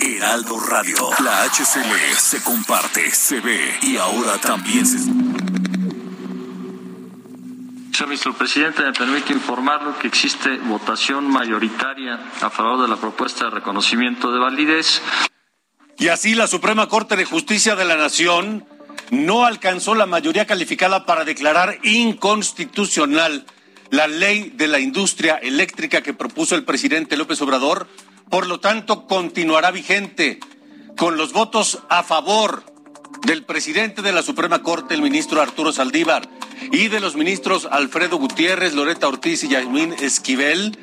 Heraldo Radio, la HCL se comparte, se ve y ahora también se... Señor ministro presidente, me permite informarlo que existe votación mayoritaria a favor de la propuesta de reconocimiento de validez. Y así la Suprema Corte de Justicia de la Nación no alcanzó la mayoría calificada para declarar inconstitucional la ley de la industria eléctrica que propuso el presidente López Obrador. Por lo tanto, continuará vigente con los votos a favor del presidente de la Suprema Corte, el ministro Arturo Saldívar, y de los ministros Alfredo Gutiérrez, Loreta Ortiz y Yasmín Esquivel,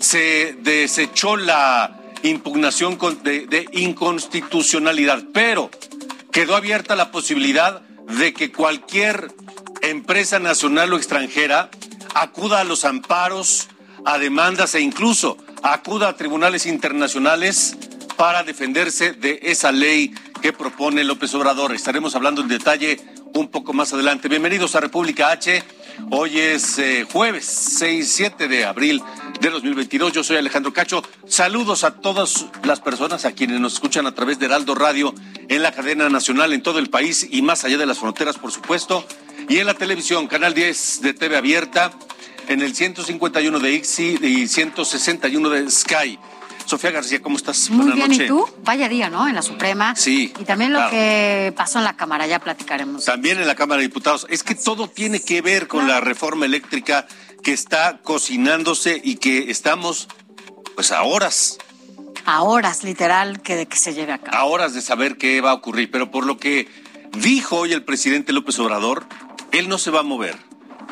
se desechó la impugnación de, de inconstitucionalidad, pero quedó abierta la posibilidad de que cualquier empresa nacional o extranjera acuda a los amparos, a demandas e incluso acuda a tribunales internacionales para defenderse de esa ley que propone López Obrador. Estaremos hablando en detalle un poco más adelante. Bienvenidos a República H. Hoy es eh, jueves 6, 7 de abril de 2022. Yo soy Alejandro Cacho. Saludos a todas las personas a quienes nos escuchan a través de Heraldo Radio en la cadena nacional en todo el país y más allá de las fronteras, por supuesto. Y en la televisión, Canal 10 de TV Abierta, en el 151 de IXI y 161 de Sky. Sofía García, ¿cómo estás? Muy bien, ¿y tú? Vaya día, ¿no? En la Suprema. Sí. Y también lo claro. que pasó en la Cámara, ya platicaremos. También en la Cámara de Diputados. Es que todo tiene que ver con la reforma eléctrica que está cocinándose y que estamos, pues, a horas, A horas, literal, que de que se lleve a cabo. a horas de saber qué va a ocurrir. Pero por lo que dijo hoy el presidente López Obrador, él no se va a mover.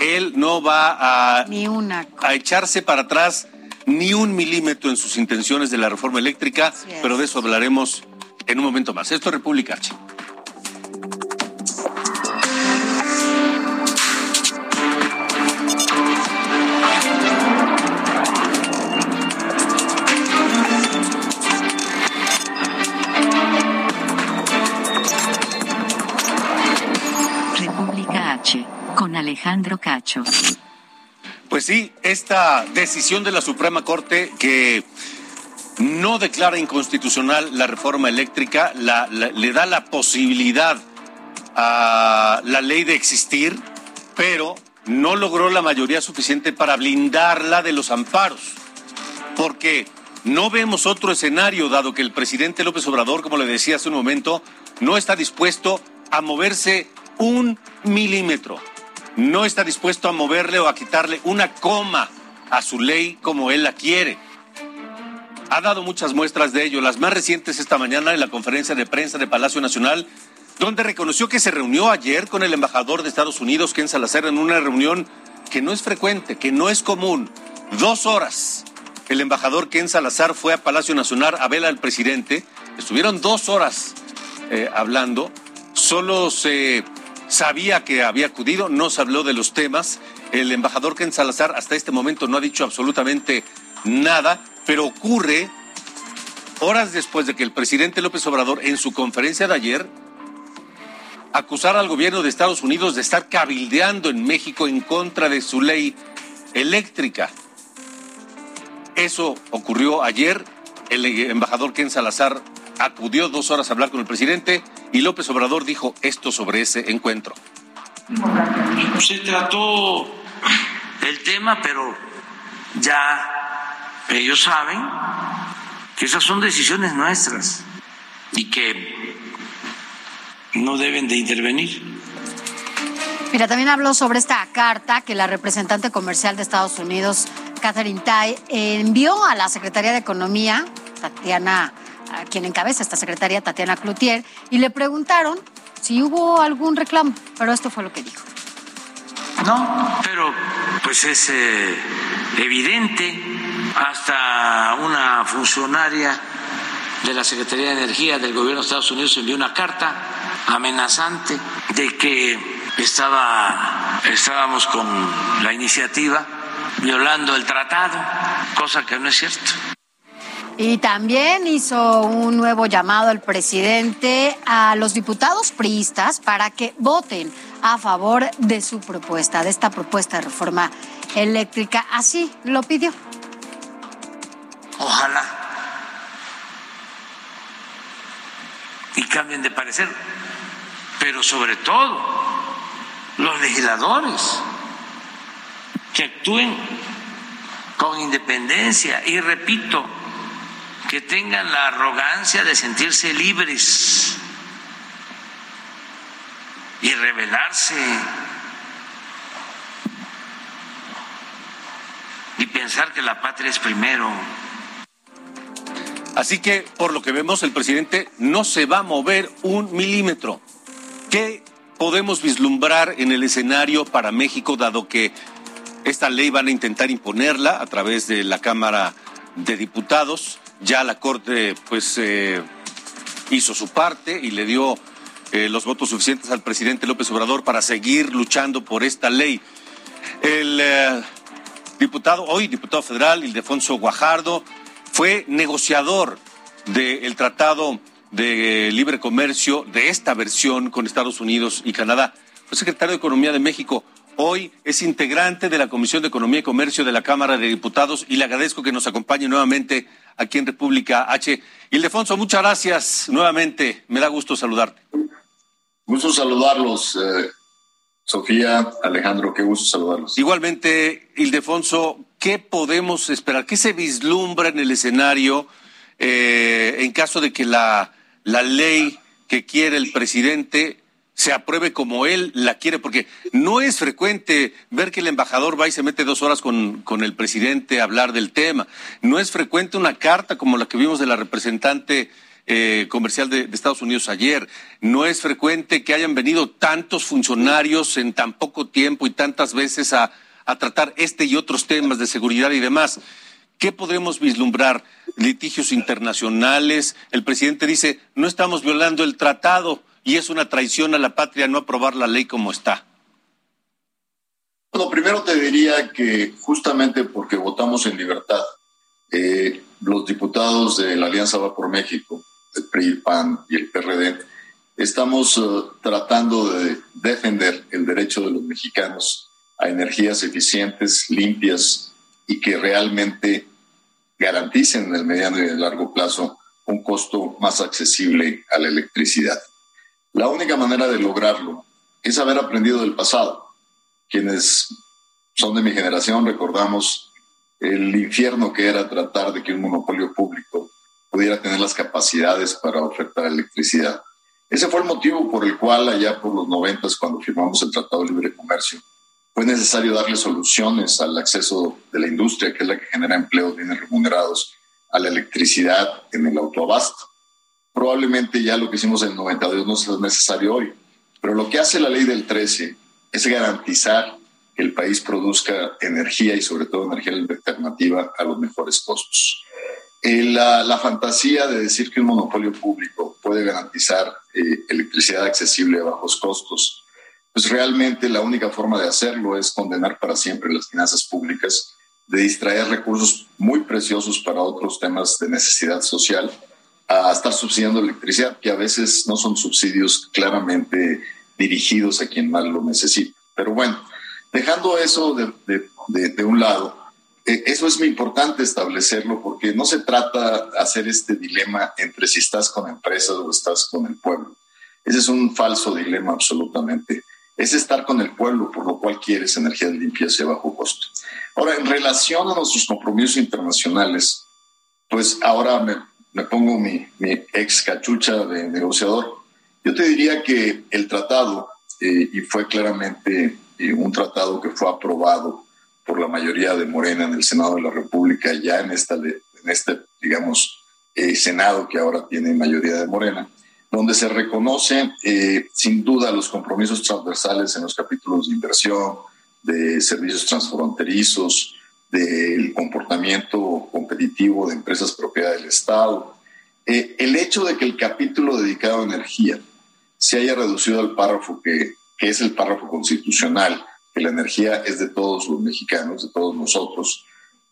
Él no va a, Ni una. co- a echarse para atrás ni un milímetro en sus intenciones de la reforma eléctrica, pero de eso hablaremos en un momento más. Esto es República H. Alejandro Cacho. Pues sí, esta decisión de la Suprema Corte que no declara inconstitucional la reforma eléctrica, le da la posibilidad a la ley de existir, pero no logró la mayoría suficiente para blindarla de los amparos. Porque no vemos otro escenario, dado que el presidente López Obrador, como le decía hace un momento, no está dispuesto a moverse un milímetro. No está dispuesto a moverle o a quitarle una coma a su ley como él la quiere. Ha dado muchas muestras de ello, las más recientes esta mañana en la conferencia de prensa de Palacio Nacional, donde reconoció que se reunió ayer con el embajador de Estados Unidos, Ken Salazar, en una reunión que no es frecuente, que no es común. Dos horas. El embajador Ken Salazar fue a Palacio Nacional a ver al presidente. Estuvieron dos horas eh, hablando. Solo se sabía que había acudido, no se habló de los temas. El embajador Ken Salazar hasta este momento no ha dicho absolutamente nada, pero ocurre horas después de que el presidente López Obrador en su conferencia de ayer acusara al gobierno de Estados Unidos de estar cabildeando en México en contra de su ley eléctrica. Eso ocurrió ayer. El embajador Ken Salazar acudió dos horas a hablar con el presidente y López Obrador dijo esto sobre ese encuentro. Se trató el tema, pero ya ellos saben que esas son decisiones nuestras y que no deben de intervenir. Mira, también habló sobre esta carta que la representante comercial de Estados Unidos, Catherine Tai, envió a la Secretaría de Economía, Tatiana, a quien encabeza esta secretaría, Tatiana Cloutier, y le preguntaron si hubo algún reclamo, pero esto fue lo que dijo. No, pero pues es eh, evidente, hasta una funcionaria de la Secretaría de Energía del gobierno de Estados Unidos envió una carta amenazante de que estaba, estábamos con la iniciativa violando el tratado, cosa que no es cierto. Y también hizo un nuevo llamado el presidente a los diputados priistas para que voten a favor de su propuesta, de esta propuesta de reforma eléctrica. Así lo pidió. Ojalá. Y cambien de parecer. Pero sobre todo, los legisladores que actúen con independencia. Y repito, que tengan la arrogancia de sentirse libres y rebelarse y pensar que la patria es primero. Así que, por lo que vemos, el presidente no se va a mover un milímetro. ¿Qué podemos vislumbrar en el escenario para México, dado que esta ley van a intentar imponerla a través de la Cámara de Diputados? Ya la Corte pues eh, hizo su parte y le dio eh, los votos suficientes al presidente López Obrador para seguir luchando por esta ley. El eh, diputado, hoy diputado federal, Ildefonso Guajardo, fue negociador del Tratado de Libre Comercio de esta versión con Estados Unidos y Canadá. Fue secretario de Economía de México. Hoy es integrante de la Comisión de Economía y Comercio de la Cámara de Diputados y le agradezco que nos acompañe nuevamente aquí en República H. Ildefonso, muchas gracias nuevamente. Me da gusto saludarte. Gusto saludarlos, eh, Sofía, Alejandro, qué gusto saludarlos. Igualmente, Ildefonso, ¿qué podemos esperar? ¿Qué se vislumbra en el escenario eh, en caso de que la, la ley que quiere el presidente se apruebe como él la quiere, porque no es frecuente ver que el embajador va y se mete dos horas con, con el presidente a hablar del tema. No es frecuente una carta como la que vimos de la representante eh, comercial de, de, Estados Unidos ayer. No es frecuente que hayan venido tantos funcionarios en tan poco tiempo y tantas veces a, a tratar este y otros temas de seguridad y demás. ¿Qué podremos vislumbrar? Litigios internacionales. El presidente dice, no estamos violando el tratado y es una traición a la patria no aprobar la ley como está? Bueno, primero te diría que justamente porque votamos en libertad, eh, los diputados de la Alianza Va por México, el PRI, PAN y el PRD, estamos uh, tratando de defender el derecho de los mexicanos a energías eficientes, limpias y que realmente garanticen en el mediano y el largo plazo un costo más accesible a la electricidad. La única manera de lograrlo es haber aprendido del pasado. Quienes son de mi generación recordamos el infierno que era tratar de que un monopolio público pudiera tener las capacidades para ofertar electricidad. Ese fue el motivo por el cual allá por los noventas, cuando firmamos el Tratado de Libre Comercio, fue necesario darle soluciones al acceso de la industria, que es la que genera empleos bien remunerados, a la electricidad en el autoabasto probablemente ya lo que hicimos en el 92 no es necesario hoy. Pero lo que hace la ley del 13 es garantizar que el país produzca energía y sobre todo energía alternativa a los mejores costos. Eh, la, la, fantasía de decir que un monopolio público puede garantizar eh, electricidad accesible a bajos costos, pues realmente la única forma de hacerlo es condenar para siempre las finanzas públicas, de distraer recursos muy preciosos para otros temas de necesidad social a estar subsidiando electricidad, que a veces no son subsidios claramente dirigidos a quien más lo necesita. Pero bueno, dejando eso de, de, de, un lado, eh, eso es muy importante establecerlo porque no se trata de hacer este dilema entre si estás con empresas o estás con el pueblo. Ese es un falso dilema absolutamente. Es estar con el pueblo, por lo cual quieres energías limpias y a bajo costo. Ahora, en relación a nuestros compromisos internacionales, pues ahora me, me pongo mi, mi, ex cachucha de negociador, yo te diría que el tratado, eh, y fue claramente eh, un tratado que fue aprobado por la mayoría de Morena en el Senado de la República, ya en, esta, en este, digamos, eh, Senado que ahora tiene mayoría de Morena, donde se reconocen sin duda los compromisos transversales en los capítulos de inversión, de servicios transfronterizos, del comportamiento competitivo de empresas propiedad del Estado. Eh, el hecho de que el capítulo dedicado a energía se haya reducido al párrafo que, que es el párrafo constitucional, que la energía es de todos los mexicanos, de todos nosotros,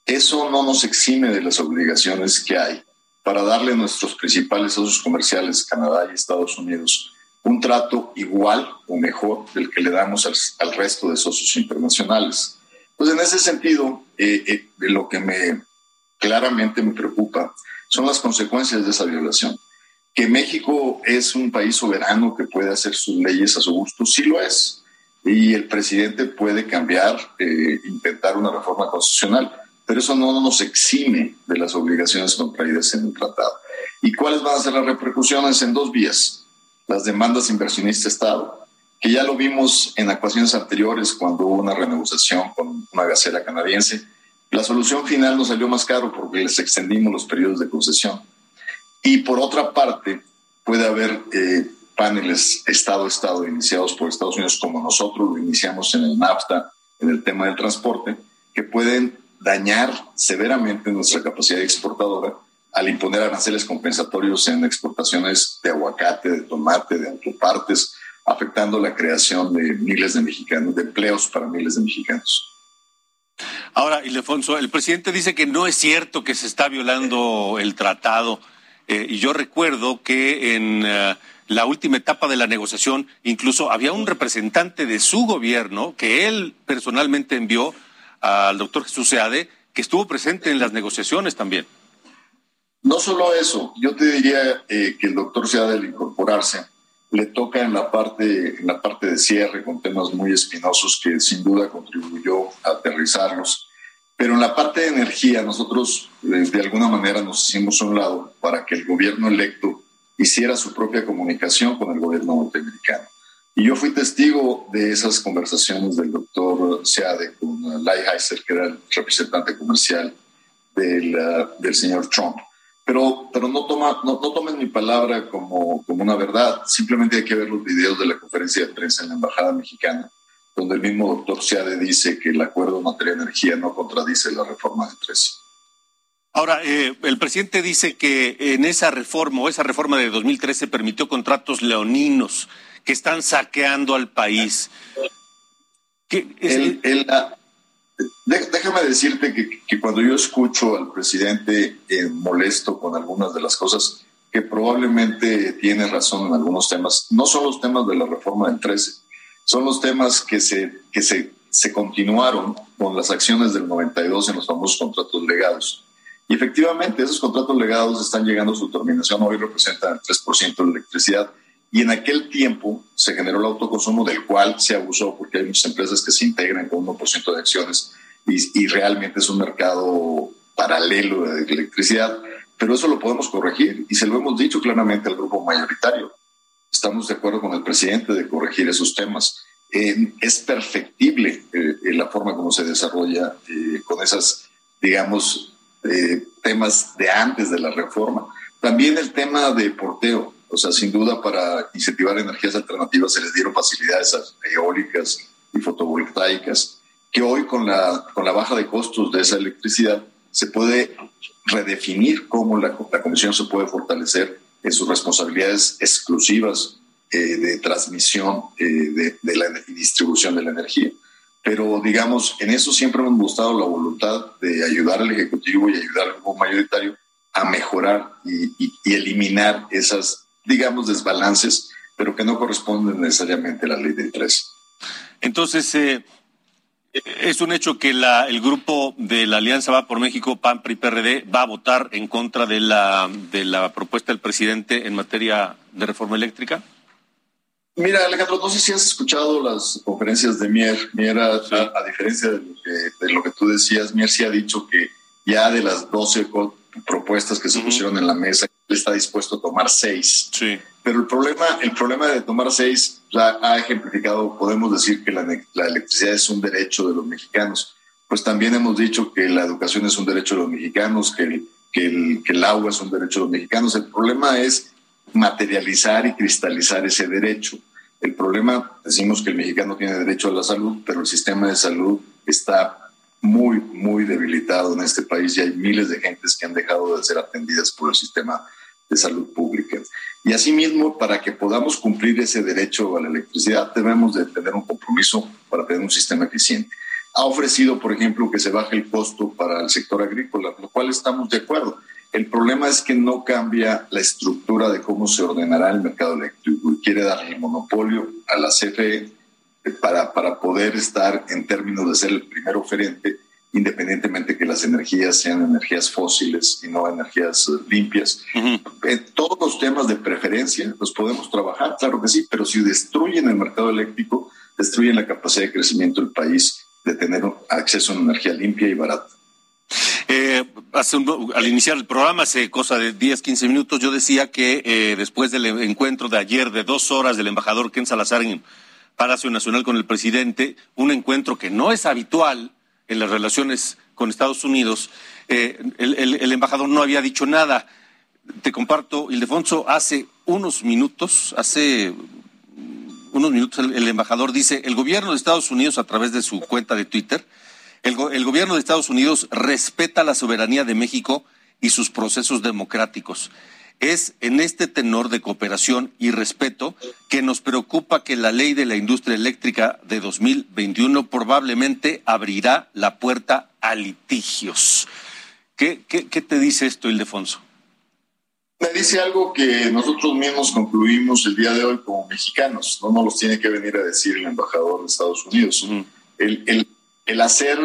eso no nos exime de las obligaciones que hay para darle a nuestros principales socios comerciales, Canadá y Estados Unidos, un trato igual o mejor del que le damos al, resto de socios internacionales. Pues en ese sentido, eh, eh, lo que me claramente me preocupa son las consecuencias de esa violación. Que México es un país soberano que puede hacer sus leyes a su gusto, sí lo es. Y el presidente puede cambiar, eh, intentar una reforma constitucional, pero eso no nos exime de las obligaciones contraídas en el tratado. ¿Y cuáles van a ser las repercusiones en dos vías? las demandas inversionista-Estado, que ya lo vimos en actuaciones anteriores cuando hubo una renegociación con una gacela canadiense. La solución final nos salió más caro porque les extendimos los periodos de concesión. Y por otra parte, puede haber eh, paneles Estado-Estado iniciados por Estados Unidos, como nosotros lo iniciamos en el NAFTA, en el tema del transporte, que pueden dañar severamente nuestra capacidad exportadora al imponer aranceles compensatorios en exportaciones de aguacate, de tomate, de autopartes, afectando la creación de miles de mexicanos, de empleos para miles de mexicanos. Ahora, Ildefonso, el presidente dice que no es cierto que se está violando el tratado. Eh, y yo recuerdo que en eh, la última etapa de la negociación, incluso había un representante de su gobierno que él personalmente envió al doctor Jesús Seade, que estuvo presente en las negociaciones también. No solo eso, yo te diría eh, que el doctor Seade al incorporarse le toca en la parte en la parte de cierre con temas muy espinosos que sin duda contribuyó a aterrizarlos. Pero en la parte de energía nosotros eh, de alguna manera nos hicimos a un lado para que el gobierno electo hiciera su propia comunicación con el gobierno norteamericano. Y yo fui testigo de esas conversaciones del doctor Seade con Lighthizer, que era el representante comercial del, uh, del señor Trump. Pero, pero no, toma, no, no tomen mi palabra como, como una verdad. Simplemente hay que ver los videos de la conferencia de prensa en la Embajada Mexicana, donde el mismo doctor Seade dice que el acuerdo en materia de energía no contradice la reforma de 13. Ahora, eh, el presidente dice que en esa reforma o esa reforma de 2013 permitió contratos leoninos que están saqueando al país. ¿Qué es, el, déjame decirte que, cuando yo escucho al presidente eh, molesto con algunas de las cosas, que probablemente tiene razón en algunos temas, no son los temas de la reforma del 13, son los temas que se, que se, se continuaron con las acciones del 92 en los famosos contratos legados. Y efectivamente, esos contratos legados están llegando a su terminación, hoy representan el 3% de electricidad. Y en aquel tiempo se generó el autoconsumo del cual se abusó porque hay muchas empresas que se integran con 1% de acciones y, realmente es un mercado paralelo de electricidad, pero eso lo podemos corregir y se lo hemos dicho claramente al grupo mayoritario. Estamos de acuerdo con el presidente de corregir esos temas. Eh, es perfectible eh, la forma como se desarrolla eh, con esas, digamos, temas de antes de la reforma. También el tema de porteo, o sea, sin duda para incentivar energías alternativas se les dieron facilidades eólicas y fotovoltaicas que hoy con la, con la baja de costos de esa electricidad se puede redefinir cómo la, la Comisión se puede fortalecer en sus responsabilidades exclusivas eh, de transmisión eh, de, de, la distribución de la energía. Pero digamos, en eso siempre hemos mostrado la voluntad de ayudar al Ejecutivo y ayudar al grupo mayoritario a mejorar y, y, y eliminar esas, digamos, desbalances, pero que no corresponden necesariamente a la ley del 13. Entonces, eh, es un hecho que la, el grupo de la Alianza Va por México, PAN, PRI, PRD, va a votar en contra de la, de la propuesta del presidente en materia de reforma eléctrica. Mira, Alejandro, no sé si has escuchado las conferencias de Mier. Mier, a, diferencia de lo, que, de lo, que, tú decías, Mier sí ha dicho que ya de las 12 propuestas que se pusieron en la mesa, él está dispuesto a tomar seis. Sí. Pero el problema, el problema de tomar seis ya ha ejemplificado, podemos decir que la, la, electricidad es un derecho de los mexicanos. Pues también hemos dicho que la educación es un derecho de los mexicanos, que el, que el, que el agua es un derecho de los mexicanos. El problema es materializar y cristalizar ese derecho. El problema, decimos que el mexicano tiene derecho a la salud, pero el sistema de salud está muy, muy debilitado en este país y hay miles de gentes que han dejado de ser atendidas por el sistema de salud pública. Y asimismo, para que podamos cumplir ese derecho a la electricidad, debemos de tener un compromiso para tener un sistema eficiente. Ha ofrecido, por ejemplo, que se baje el costo para el sector agrícola, lo cual estamos de acuerdo. El problema es que no cambia la estructura de cómo se ordenará el mercado eléctrico y quiere darle el monopolio a la CFE para, para poder estar en términos de ser el primer oferente, independientemente que las energías sean energías fósiles y no energías eh, limpias. En todos los temas de preferencia los podemos trabajar, claro que sí, pero si destruyen el mercado eléctrico, destruyen la capacidad de crecimiento del país de tener acceso a una energía limpia y barata. Eh, al iniciar el programa, hace cosa de 10, 15 minutos, yo decía que eh, después del encuentro de ayer de dos horas del embajador Ken Salazar en Palacio Nacional con el presidente, un encuentro que no es habitual en las relaciones con Estados Unidos, eh, el, embajador no había dicho nada. Te comparto, Ildefonso, hace unos minutos, hace unos minutos el, embajador dice, el gobierno de Estados Unidos a través de su cuenta de Twitter, el, el gobierno de Estados Unidos respeta la soberanía de México y sus procesos democráticos. Es en este tenor de cooperación y respeto que nos preocupa que la ley de la industria eléctrica de 2021 probablemente abrirá la puerta a litigios. ¿Qué, qué, qué te dice esto, Ildefonso? Me dice algo que nosotros mismos concluimos el día de hoy como mexicanos. No nos los tiene que venir a decir el embajador de Estados Unidos. el, el, el hacer,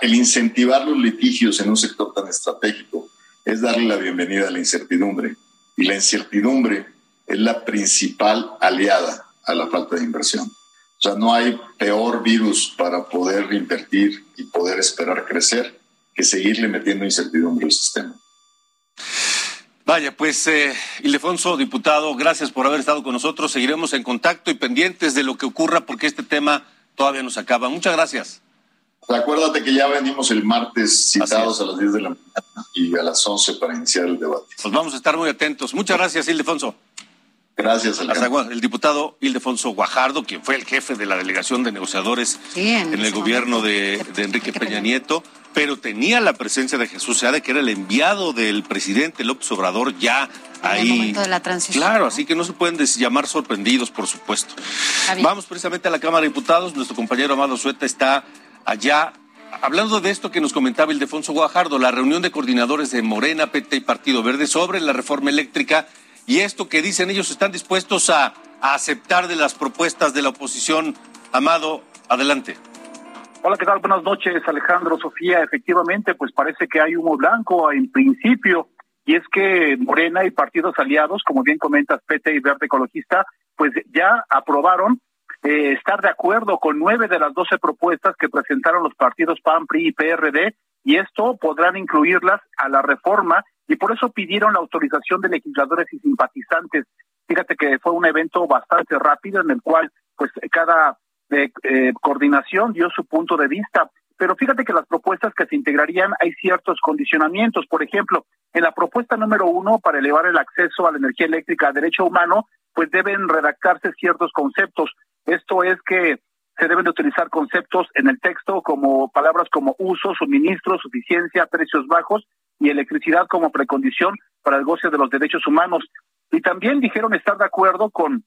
el incentivar los litigios en un sector tan estratégico es darle la bienvenida a la incertidumbre. Y la incertidumbre es la principal aliada a la falta de inversión. O sea, no hay peor virus para poder invertir y poder esperar crecer que seguirle metiendo incertidumbre al sistema. Vaya, pues, eh, diputado, gracias por haber estado con nosotros. Seguiremos en contacto y pendientes de lo que ocurra porque este tema todavía nos acaba. Muchas gracias. Acuérdate que ya venimos el martes citados a las 10 de la mañana y a las 11 para iniciar el debate. Pues vamos a estar muy atentos. Muchas gracias, Ildefonso. Gracias, El diputado Ildefonso Guajardo, quien fue el jefe de la delegación de negociadores en, el gobierno de, Enrique Peña, Nieto, pero tenía la presencia de Jesús Seade, que era el enviado del presidente López Obrador ya ahí. En el momento de la transición. Claro, así que no se pueden llamar sorprendidos, por supuesto. Vamos precisamente a la Cámara de Diputados. Nuestro compañero Amado Sueta está allá hablando de esto que nos comentaba Ildefonso Guajardo, la reunión de coordinadores de Morena, PT y Partido Verde sobre la reforma eléctrica y esto que dicen ellos están dispuestos a, aceptar de las propuestas de la oposición. Amado, adelante. Hola, ¿qué tal? Buenas noches, Alejandro, Sofía. Efectivamente, pues parece que hay humo blanco en principio, y es que Morena y partidos aliados, como bien comentas, PT y Verde Ecologista, pues ya aprobaron eh, estar de acuerdo con nueve de las doce propuestas que presentaron los partidos PAN, PRI y PRD, y esto podrán incluirlas a la reforma y por eso pidieron la autorización de legisladores y simpatizantes. Fíjate que fue un evento bastante rápido en el cual pues cada eh, eh, coordinación dio su punto de vista. Pero fíjate que las propuestas que se integrarían hay ciertos condicionamientos. Por ejemplo, en la propuesta número uno para elevar el acceso a la energía eléctrica a derecho humano, pues deben redactarse ciertos conceptos. Esto es que se deben de utilizar conceptos en el texto como palabras como uso, suministro, suficiencia, precios bajos y electricidad como precondición para el goce de los derechos humanos. Y también dijeron estar de acuerdo con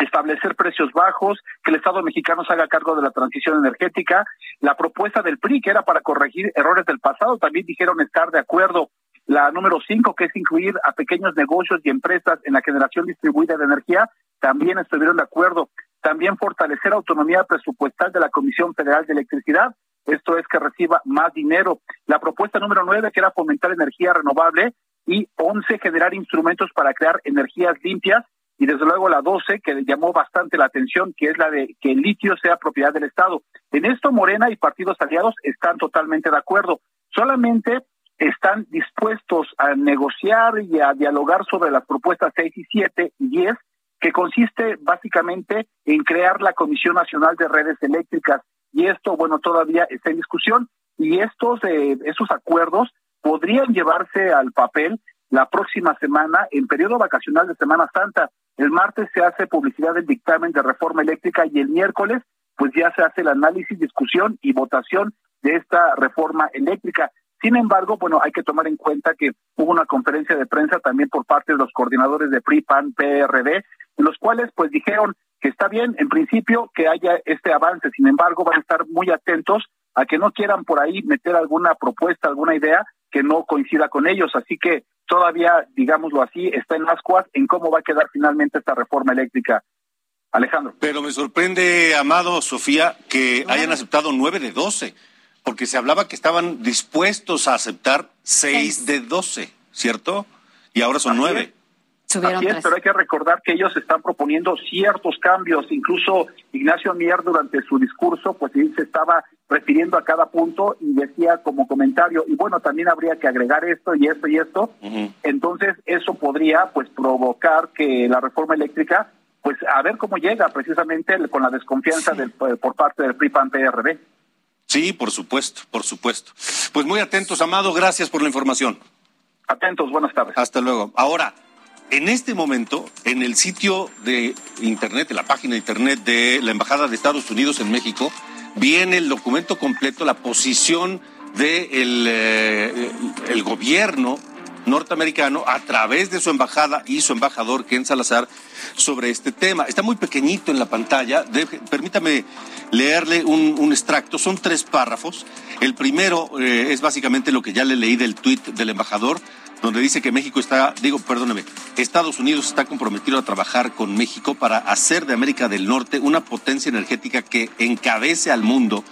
establecer precios bajos, que el Estado mexicano se haga cargo de la transición energética. La propuesta del PRI, que era para corregir errores del pasado, también dijeron estar de acuerdo. La número cinco, que es incluir a pequeños negocios y empresas en la generación distribuida de energía, también estuvieron de acuerdo. También fortalecer autonomía presupuestal de la Comisión Federal de Electricidad, esto es que reciba más dinero. La propuesta número nueve, que era fomentar energía renovable, y once, generar instrumentos para crear energías limpias, y desde luego la doce, que llamó bastante la atención, que es la de que el litio sea propiedad del Estado. En esto Morena y partidos aliados están totalmente de acuerdo. Solamente están dispuestos a negociar y a dialogar sobre las propuestas seis y siete y diez que consiste básicamente en crear la Comisión Nacional de Redes Eléctricas. Y esto, bueno, todavía está en discusión y estos, eh, esos acuerdos podrían llevarse al papel la próxima semana en periodo vacacional de Semana Santa. El martes se hace publicidad del dictamen de reforma eléctrica y el miércoles pues ya se hace el análisis, discusión y votación de esta reforma eléctrica. Sin embargo, bueno, hay que tomar en cuenta que hubo una conferencia de prensa también por parte de los coordinadores de PRI, PAN, PRD, en los cuales pues dijeron que está bien en principio que haya este avance, sin embargo van a estar muy atentos a que no quieran por ahí meter alguna propuesta, alguna idea que no coincida con ellos, así que todavía, digámoslo así, está en ascuas en cómo va a quedar finalmente esta reforma eléctrica. Alejandro. Pero me sorprende, Amado, Sofía, que hayan aceptado nueve de doce porque se hablaba que estaban dispuestos a aceptar seis de doce, ¿cierto? Y ahora son nueve. Así es, pero hay que recordar que ellos están proponiendo ciertos cambios. Incluso Ignacio Mier durante su discurso, pues él se estaba refiriendo a cada punto y decía como comentario, y bueno, también habría que agregar esto y esto y esto. Entonces, eso podría pues provocar que la reforma eléctrica, pues a ver cómo llega precisamente con la desconfianza del, por parte del PRI-PAN-PRD. Sí, por supuesto, por supuesto. Pues muy atentos, Amado, gracias por la información. Atentos, buenas tardes. Hasta luego. Ahora, en este momento, en el sitio de Internet, en la página de Internet de la Embajada de Estados Unidos en México, viene el documento completo, la posición del de el gobierno norteamericano a través de su embajada y su embajador Ken Salazar sobre este tema. Está muy pequeñito en la pantalla. permítame leerle un, extracto. Son tres párrafos. El primero eh, es básicamente lo que ya le leí del tuit del embajador, donde dice que México está, digo, perdóneme, Estados Unidos está comprometido a trabajar con México para hacer de América del Norte una potencia energética que encabece al mundo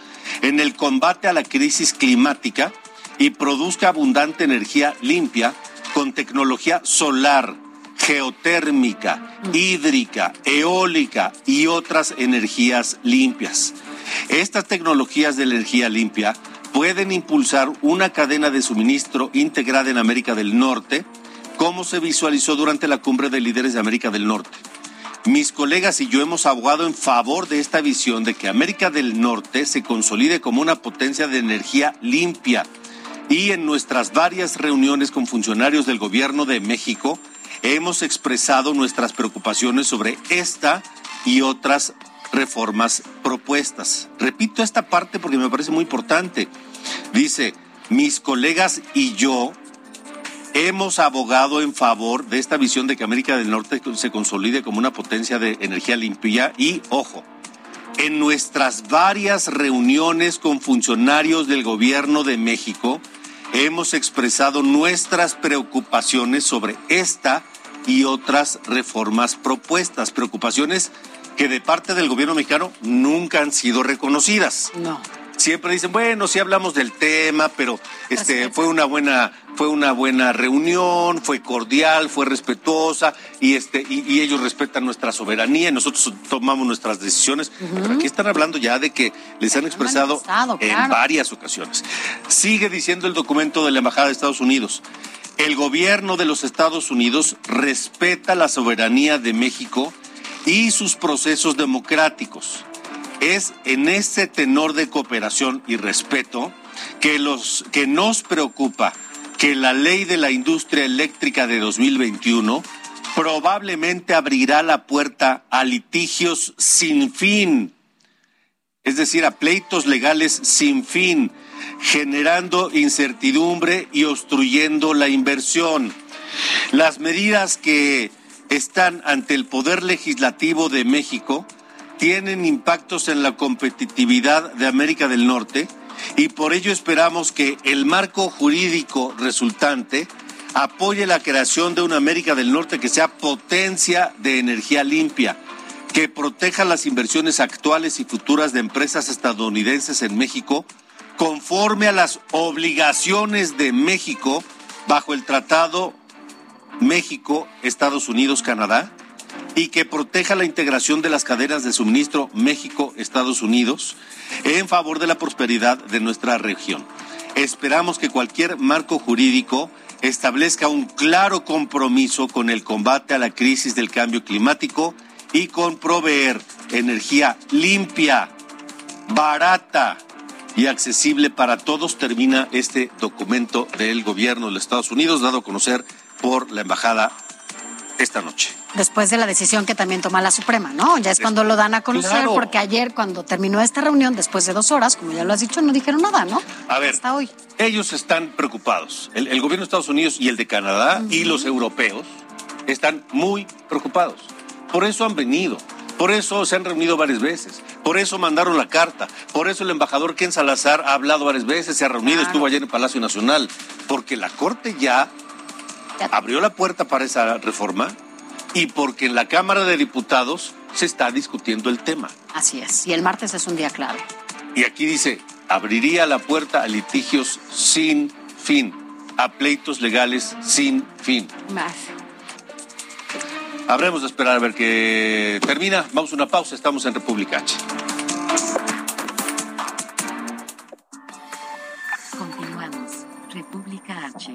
en el combate a la crisis climática y produzca abundante energía limpia con tecnología solar, geotérmica, hídrica, eólica y otras energías limpias. Estas tecnologías de energía limpia pueden impulsar una cadena de suministro integrada en América del Norte, como se visualizó durante la cumbre de líderes de América del Norte. Mis colegas y yo hemos abogado en favor de esta visión de que América del Norte se consolide como una potencia de energía limpia, y en nuestras varias reuniones con funcionarios del gobierno de México hemos expresado nuestras preocupaciones sobre esta y otras reformas propuestas. Repito esta parte porque me parece muy importante. Dice, mis colegas y yo hemos abogado en favor de esta visión de que América del Norte se consolide como una potencia de energía limpia y, ojo, en nuestras varias reuniones con funcionarios del gobierno de México, hemos expresado nuestras preocupaciones sobre esta y otras reformas propuestas, preocupaciones que de parte del gobierno mexicano nunca han sido reconocidas. No siempre dicen, bueno, sí hablamos del tema, pero este fue una buena fue una buena reunión, fue cordial, fue respetuosa y este y, ellos respetan nuestra soberanía y nosotros tomamos nuestras decisiones. Pero aquí están hablando ya de que les han expresado en varias ocasiones. Sigue diciendo el documento de la Embajada de Estados Unidos. El gobierno de los Estados Unidos respeta la soberanía de México y sus procesos democráticos es en ese tenor de cooperación y respeto que, los, que nos preocupa que la ley de la industria eléctrica de 2021 probablemente abrirá la puerta a litigios sin fin, es decir, a pleitos legales sin fin, generando incertidumbre y obstruyendo la inversión. Las medidas que están ante el Poder Legislativo de México tienen impactos en la competitividad de América del Norte y por ello esperamos que el marco jurídico resultante apoye la creación de una América del Norte que sea potencia de energía limpia, que proteja las inversiones actuales y futuras de empresas estadounidenses en México conforme a las obligaciones de México bajo el Tratado México, Estados Unidos, Canadá y que proteja la integración de las cadenas de suministro México-Estados Unidos en favor de la prosperidad de nuestra región. Esperamos que cualquier marco jurídico establezca un claro compromiso con el combate a la crisis del cambio climático y con proveer energía limpia, barata y accesible para todos, termina este documento del gobierno de los Estados Unidos, dado a conocer por la Embajada esta noche. Después de la decisión que también toma la Suprema, ¿no? Ya es cuando lo dan a conocer, Claro. porque ayer cuando terminó esta reunión, después de dos horas, como ya lo has dicho, no dijeron nada, ¿no? A ver, Hasta hoy. ellos están preocupados. El, el gobierno de Estados Unidos y el de Canadá y los europeos están muy preocupados. Por eso han venido. Por eso se han reunido varias veces. Por eso mandaron la carta. Por eso el embajador Ken Salazar ha hablado varias veces, se ha reunido, estuvo ayer en Palacio Nacional. Porque la Corte ya abrió la puerta para esa reforma y porque en la Cámara de Diputados se está discutiendo el tema. Así es. Y el martes es un día clave. Y aquí dice, abriría la puerta a litigios sin fin, a pleitos legales sin fin. Más. Habremos de esperar a ver qué termina. Vamos a una pausa, estamos en República H. Continuamos. República H.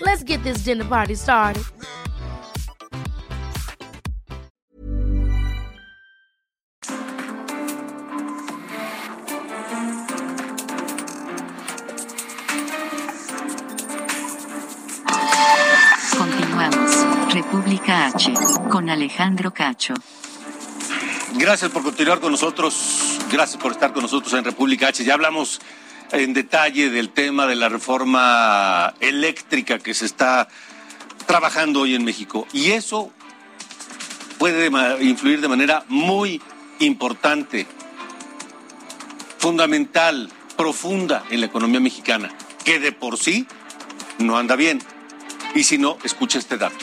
Let's get this dinner party started. Continuamos. República H. Con Alejandro Cacho. Gracias por continuar con nosotros, gracias por estar con nosotros en República H. Ya hablamos en detalle del tema de la reforma eléctrica que se está trabajando hoy en México. Y eso puede influir de manera muy importante, fundamental, profunda en la economía mexicana, que de por sí no anda bien. Y si no, escucha este dato.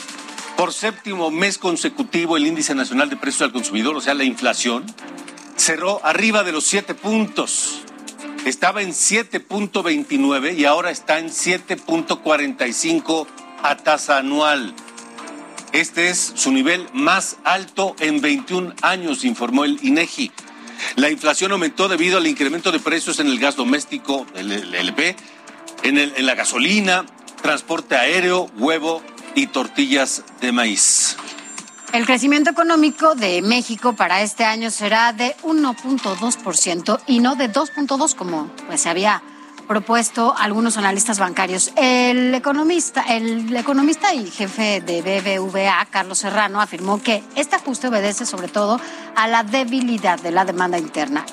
Por séptimo mes consecutivo, el índice nacional de precios al consumidor, o sea, la inflación, cerró arriba de los siete puntos. Estaba en 7.29 y ahora está en 7.45 a tasa anual. Este es su nivel más alto en 21 años, informó el INEGI. La inflación aumentó debido al incremento de precios en el gas doméstico, el LP, en la gasolina, transporte aéreo, huevo y tortillas de maíz. El crecimiento económico de México para este año será de 1.2% y no de 2.2 como pues, se había propuesto algunos analistas bancarios. El economista, el economista y jefe de BBVA, Carlos Serrano, afirmó que este ajuste obedece sobre todo a la debilidad de la demanda interna,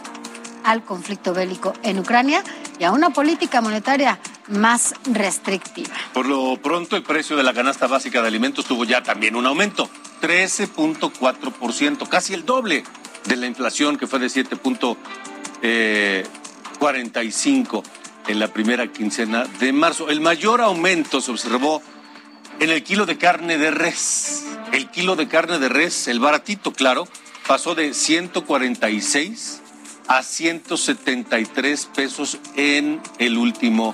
al conflicto bélico en Ucrania y a una política monetaria más restrictiva. Por lo pronto, el precio de la canasta básica de alimentos tuvo ya también un aumento, 13.4%, casi el doble de la inflación que fue de 7.45 en la primera quincena de marzo. El mayor aumento se observó en el kilo de carne de res. El kilo de carne de res, el baratito, claro, pasó de 146 a 173 pesos en el último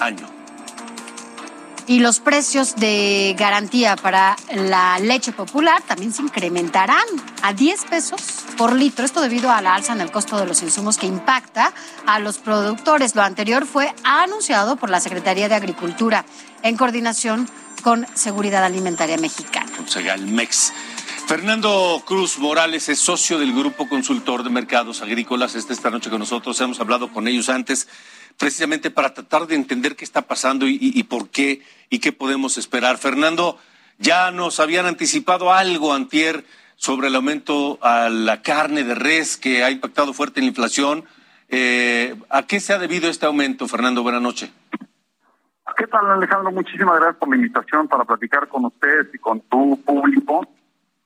año. Y los precios de garantía para la leche popular también se incrementarán a 10 pesos por litro. Esto debido a la alza en el costo de los insumos que impacta a los productores. Lo anterior fue anunciado por la Secretaría de Agricultura en coordinación con Seguridad Alimentaria Mexicana. Segalmex. Fernando Cruz Morales es socio del Grupo Consultor de Mercados Agrícolas. Está esta noche con nosotros. Hemos hablado con ellos antes, precisamente para tratar de entender qué está pasando y, por qué y qué podemos esperar. Fernando, ya nos habían anticipado algo antier sobre el aumento a la carne de res que ha impactado fuerte en la inflación. Eh, ¿A qué se ha debido este aumento, Fernando? Buenas noches. ¿Qué tal, Alejandro? Muchísimas gracias por la invitación para platicar con ustedes y con tu público.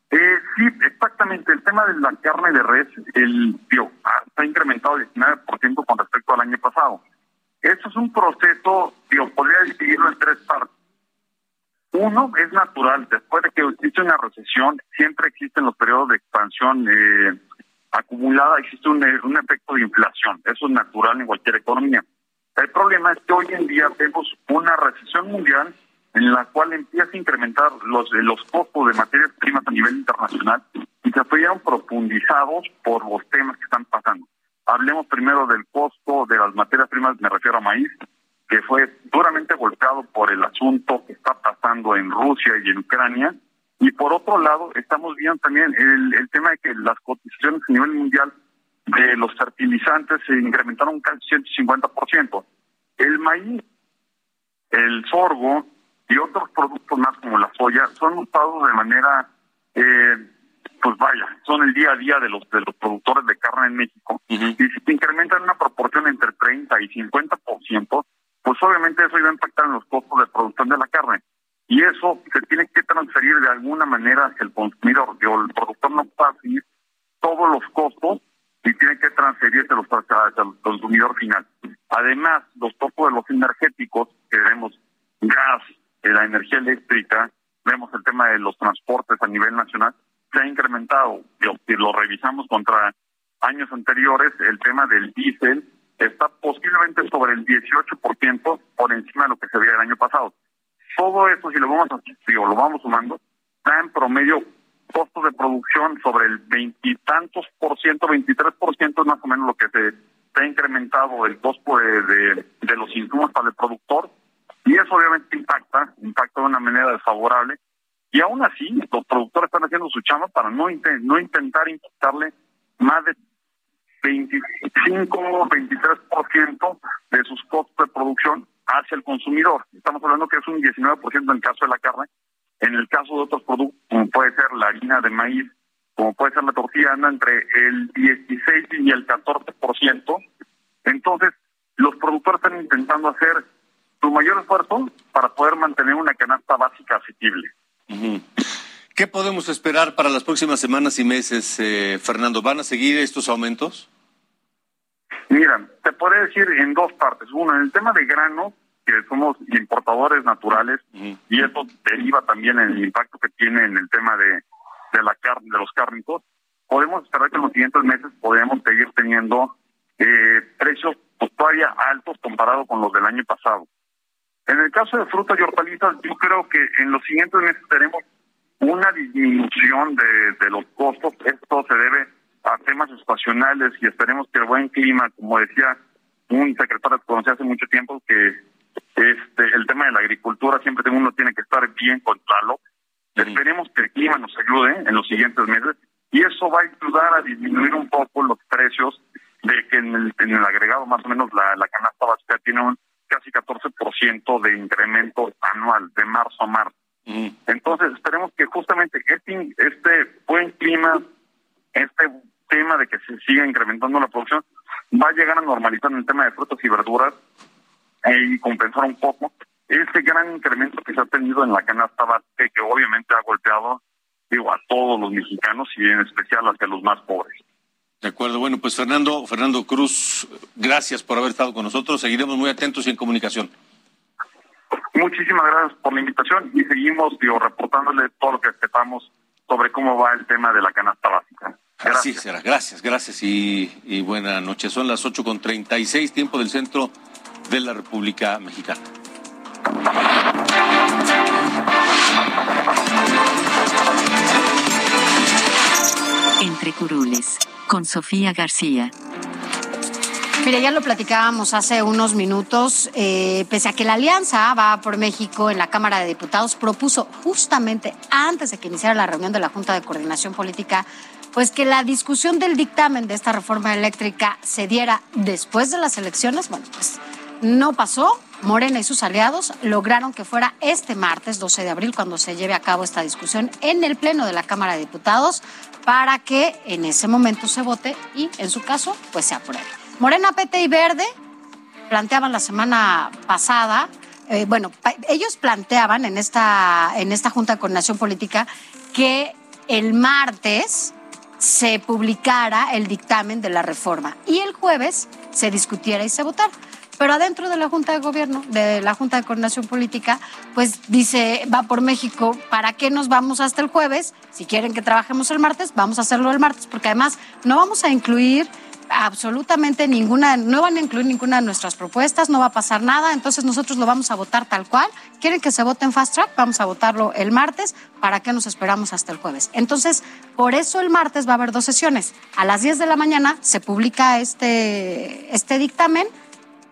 Eh, sí, exactamente. El tema de la carne de res, el se ha incrementado 19% con respecto al año pasado. Eso es un proceso, digo, podría dividirlo en tres partes. Uno es natural. Después de que existe una recesión, siempre existen los periodos de expansión eh, acumulada, existe un, eh, un efecto de inflación. Eso es natural en cualquier economía. El problema es que hoy en día vemos una recesión mundial en la cual empieza a incrementar los, los costos de materias primas a nivel internacional y se fueron profundizados por los temas que están pasando. Hablemos primero del costo de las materias primas, me refiero a maíz, que fue duramente golpeado por el asunto que está pasando en Rusia y en Ucrania. Y por otro lado, estamos viendo también el, tema de que las cotizaciones a nivel mundial de los fertilizantes se incrementaron casi 150%. El maíz, el sorgo y otros productos más como la soya son usados de manera, eh, pues vaya, son el día a día de los de los productores de carne en México. Y si se incrementan una proporción entre 30 y 50%, pues obviamente eso iba a impactar en los costos de producción de la carne. Y eso se tiene que transferir de alguna manera hacia el consumidor. el productor no puede seguir todos los costos y tiene que transferirse los al consumidor final. Además, los costos de los energéticos, que vemos gas, eh, la energía eléctrica, vemos el tema de los transportes a nivel nacional, se ha incrementado. Si lo revisamos contra años anteriores, el tema del diésel está posiblemente sobre el 18% por encima de lo que se veía el año pasado. Todo eso, si lo vamos, o lo vamos sumando, está en promedio costos de producción sobre el veintitantos por ciento, 23 por ciento es más o menos lo que se, ha incrementado el costo de, de, los insumos para el productor y eso obviamente impacta, impacta de una manera desfavorable y aún así los productores están haciendo su chamba para no, no intentar impactarle más de 25, 23% de sus costos de producción hacia el consumidor. Estamos hablando que es un 19% en el caso de la carne. En el caso de otros productos, como puede ser la harina de maíz, como puede ser la tortilla, anda entre el 16 y el 14%. Entonces, los productores están intentando hacer su mayor esfuerzo para poder mantener una canasta básica asequible. ¿Qué podemos esperar para las próximas semanas y meses, eh, Fernando? ¿Van a seguir estos aumentos? Mira, te podría decir en dos partes. Uno, en el tema de grano, que somos importadores naturales, y eso deriva también en el impacto que tiene en el tema de, de la carne, de los cárnicos, podemos esperar que en los siguientes meses podemos seguir teniendo eh, precios pues, todavía altos comparado con los del año pasado. En el caso de frutas y hortalizas, yo creo que en los siguientes meses tenemos una disminución de, de los costos. Esto se debe a temas estacionales y esperemos que el buen clima, como decía un secretario que conocí hace mucho tiempo, que este el tema de la agricultura siempre uno tiene que estar bien controlado. Esperemos que el clima nos ayude en los siguientes meses y eso va a ayudar a disminuir un poco los precios de que en el, en el agregado más o menos la, la canasta básica tiene un casi 14% de incremento anual de marzo a marzo. Entonces esperemos que justamente este, este buen clima, este tema de que se siga incrementando la producción va a llegar a normalizar en el tema de frutas y verduras eh, y compensar un poco este gran incremento que se ha tenido en la canasta básica que obviamente ha golpeado digo a todos los mexicanos y en especial hacia los más pobres. De acuerdo, bueno, pues Fernando, Fernando Cruz, gracias por haber estado con nosotros. Seguiremos muy atentos y en comunicación. Muchísimas gracias por la invitación y seguimos digo, reportándole todo lo que sepamos sobre cómo va el tema de la canasta básica. Así será. Gracias, gracias y, y buena noche. Son las ocho con treinta y seis, tiempo del centro de la República Mexicana. Entre curules, con Sofía García. Mire, ya lo platicábamos hace unos minutos, eh, pese a que la alianza va por México en la Cámara de Diputados propuso justamente antes de que iniciara la reunión de la Junta de Coordinación Política pues que la discusión del dictamen de esta reforma eléctrica se diera después de las elecciones, bueno, pues no pasó. Morena y sus aliados lograron que fuera este martes 12 de abril cuando se lleve a cabo esta discusión en el Pleno de la Cámara de Diputados para que en ese momento se vote y en su caso pues se apruebe. Morena, PT y Verde planteaban la semana pasada, eh, bueno, ellos planteaban en esta, en esta Junta de Coordinación Política que el martes se publicara el dictamen de la reforma y el jueves se discutiera y se votara. Pero adentro de la Junta de Gobierno, de la Junta de Coordinación Política, pues dice, va por México, ¿para qué nos vamos hasta el jueves? Si quieren que trabajemos el martes, vamos a hacerlo el martes, porque además no vamos a incluir absolutamente ninguna, no van a incluir ninguna de nuestras propuestas, no va a pasar nada, entonces nosotros lo vamos a votar tal cual. ¿Quieren que se vote en fast track? Vamos a votarlo el martes. ¿Para qué nos esperamos hasta el jueves? Entonces, por eso el martes va a haber dos sesiones. A las 10 de la mañana se publica este, este dictamen,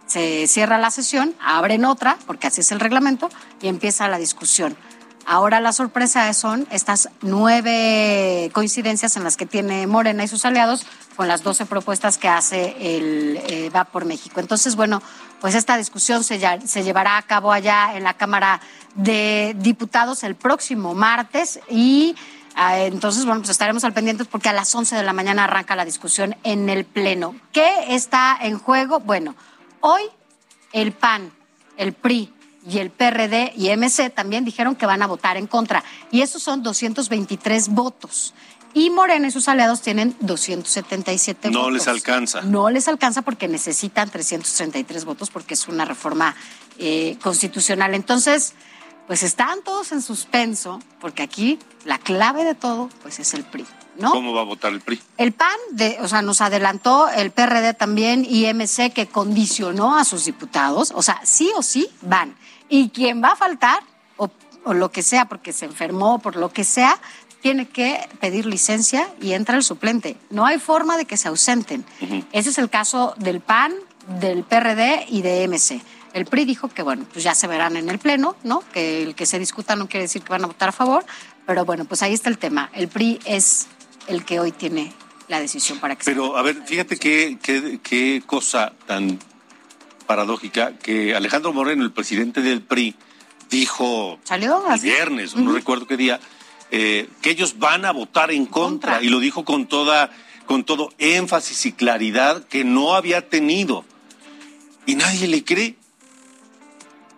se cierra la sesión, abren otra, porque así es el reglamento, y empieza la discusión. Ahora la sorpresa son estas nueve coincidencias en las que tiene Morena y sus aliados con las doce propuestas que hace el eh, Va por México. Entonces, bueno, pues esta discusión se, se llevará a cabo allá en la Cámara de Diputados el próximo martes y ah, entonces, bueno, pues estaremos al pendiente porque a las once de la mañana arranca la discusión en el Pleno. ¿Qué está en juego? Bueno, hoy el PAN, el PRI, y el PRD y MC también dijeron que van a votar en contra. Y esos son 223 votos. Y Morena y sus aliados tienen 277 votos. No les alcanza. No les alcanza porque necesitan 333 votos porque es una reforma eh, constitucional. Entonces, pues están todos en suspenso porque aquí la clave de todo pues es el PRI. ¿No? ¿Cómo va a votar el PRI? El PAN, de, o sea, nos adelantó el PRD también y MC que condicionó a sus diputados, o sea, sí o sí van. Y quien va a faltar, o, lo que sea, porque se enfermó, por lo que sea, tiene que pedir licencia y entra el suplente. No hay forma de que se ausenten. Ese es el caso del PAN, del PRD y de MC. El PRI dijo que, bueno, pues ya se verán en el Pleno, ¿no? Que el que se discuta no quiere decir que van a votar a favor, pero bueno, pues ahí está el tema. El PRI es el que hoy tiene la decisión para que Pero, a ver, fíjate qué, qué, qué cosa tan paradójica que Alejandro Moreno, el presidente del PRI, dijo ¿Salió? el viernes, no recuerdo qué día, eh, que ellos van a votar en contra, y lo dijo con toda con todo énfasis y claridad que no había tenido. Y nadie le cree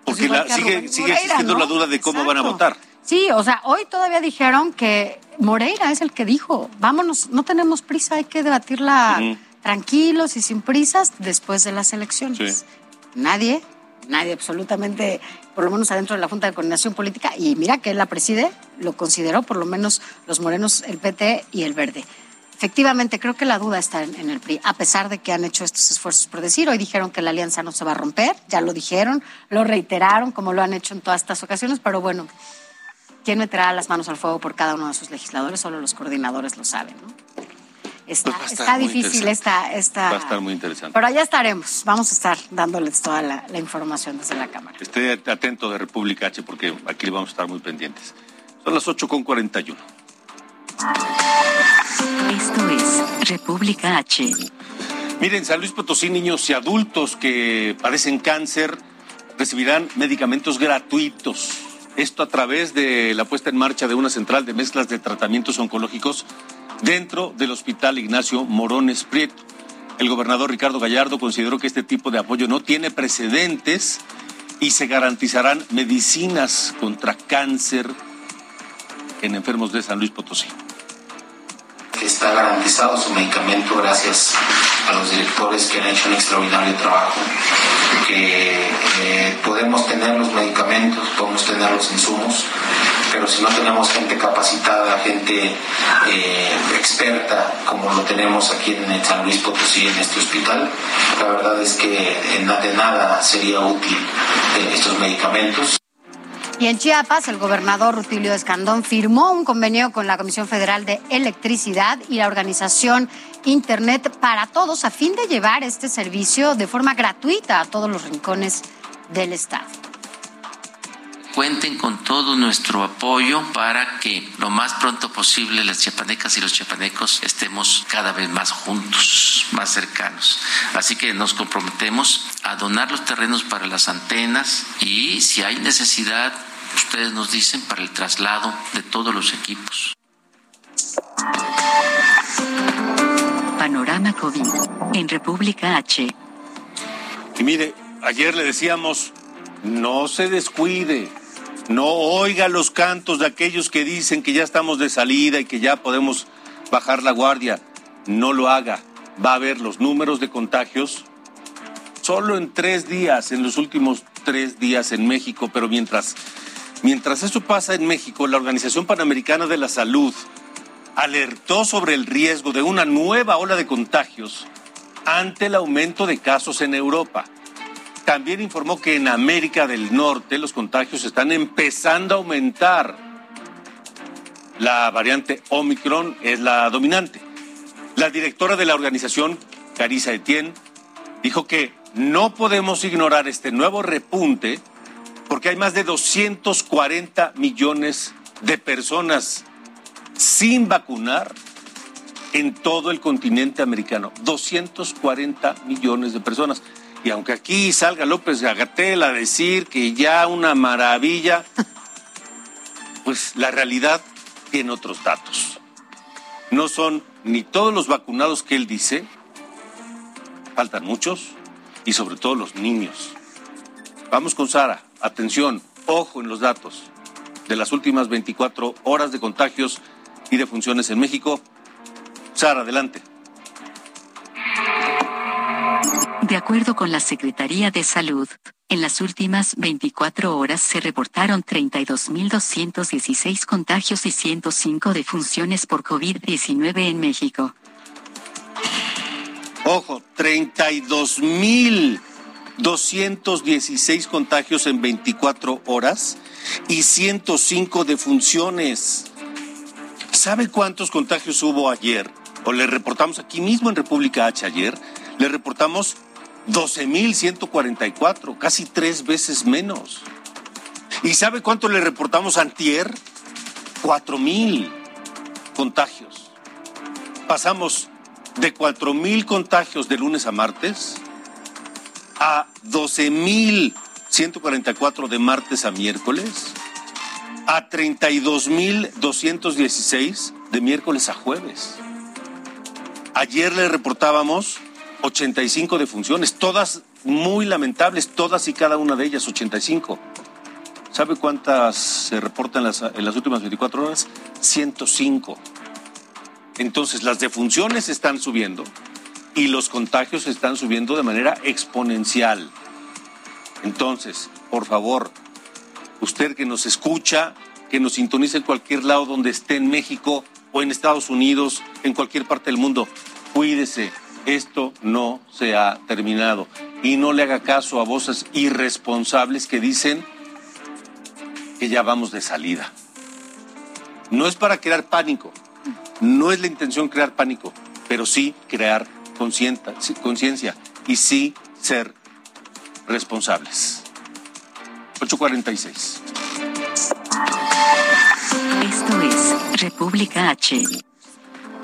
pues porque la, sigue, sigue existiendo la duda de cómo van a votar. Sí, o sea, hoy todavía dijeron que Moreira es el que dijo, vámonos, no tenemos prisa, hay que debatirla tranquilos y sin prisas después de las elecciones. Nadie, nadie absolutamente, por lo menos adentro de la Junta de Coordinación Política, y mira que él la preside, lo consideró por lo menos los morenos, el PT y el Verde. Efectivamente, creo que la duda está en, en, el PRI, a pesar de que han hecho estos esfuerzos por decir, hoy dijeron que la alianza no se va a romper, ya lo dijeron, lo reiteraron como lo han hecho en todas estas ocasiones, pero bueno, ¿quién meterá las manos al fuego por cada uno de sus legisladores? Solo los coordinadores lo saben, ¿no? Está, pues está difícil esta, esta... Va a estar muy interesante. Pero allá estaremos. Vamos a estar dándoles toda la, información desde la Cámara. Esté atento de República H porque aquí vamos a estar muy pendientes. Son las 8.41. Esto es República H. Miren, San Luis Potosí, niños y adultos que padecen cáncer recibirán medicamentos gratuitos. Esto a través de la puesta en marcha de una central de mezclas de tratamientos oncológicos dentro del Hospital Ignacio Morones Prieto. El gobernador Ricardo Gallardo consideró que este tipo de apoyo no tiene precedentes y se garantizarán medicinas contra cáncer en enfermos de San Luis Potosí. Está garantizado su medicamento gracias a los directores que han hecho un extraordinario trabajo, que eh, podemos tener los medicamentos, podemos tener los insumos, pero si no tenemos gente capacitada, gente eh, experta, como lo tenemos aquí en San Luis Potosí, en este hospital, la verdad es que de nada sería útil eh, estos medicamentos. Y en Chiapas, el gobernador Rutilio Escandón firmó un convenio con la Comisión Federal de Electricidad y la organización Internet para Todos a fin de llevar este servicio de forma gratuita a todos los rincones del Estado cuenten con todo nuestro apoyo para que lo más pronto posible las chiapanecas y los chiapanecos estemos cada vez más juntos, más cercanos. Así que nos comprometemos a donar los terrenos para las antenas y si hay necesidad, ustedes nos dicen para el traslado de todos los equipos. COVID en República H. Y mire, ayer le decíamos, no se descuide no oiga los cantos de aquellos que dicen que ya estamos de salida y que ya podemos bajar la guardia. No lo haga. Va a ver los números de contagios solo en tres días, en los últimos tres días en México, pero mientras, mientras eso pasa en México, la Organización Panamericana de la Salud alertó sobre el riesgo de una nueva ola de contagios ante el aumento de casos en Europa. También informó que en América del Norte los contagios están empezando a aumentar. La variante Omicron es la dominante. La directora de la organización, Carissa Etienne, dijo que no podemos ignorar este nuevo repunte porque hay más de 240 millones de personas sin vacunar en todo el continente americano. 240 millones de personas. Y aunque aquí salga López Gagatel a decir que ya una maravilla, pues la realidad tiene otros datos. No son ni todos los vacunados que él dice, faltan muchos, y sobre todo los niños. Vamos con Sara, atención, ojo en los datos de las últimas 24 horas de contagios y de funciones en México. Sara, adelante. De acuerdo con la Secretaría de Salud, en las últimas 24 horas se reportaron 32.216 contagios y 105 defunciones por COVID-19 en México. Ojo, 32.216 contagios en 24 horas y 105 defunciones. ¿Sabe cuántos contagios hubo ayer? O le reportamos aquí mismo en República H ayer. Le reportamos 12.144, casi tres veces menos. ¿Y sabe cuánto le reportamos antier? 4.000 contagios. Pasamos de 4.000 contagios de lunes a martes a 12.144 de martes a miércoles a 32.216 de miércoles a jueves. Ayer le reportábamos 85 defunciones, todas muy lamentables, todas y cada una de ellas, 85. ¿Sabe cuántas se reportan en las, en las últimas 24 horas? 105. Entonces, las defunciones están subiendo y los contagios están subiendo de manera exponencial. Entonces, por favor, usted que nos escucha, que nos sintonice en cualquier lado donde esté en México o en Estados Unidos, en cualquier parte del mundo, cuídese, esto no se ha terminado. Y no le haga caso a voces irresponsables que dicen que ya vamos de salida. No es para crear pánico, no es la intención crear pánico, pero sí crear conciencia y sí ser responsables. 846. Esto es República H.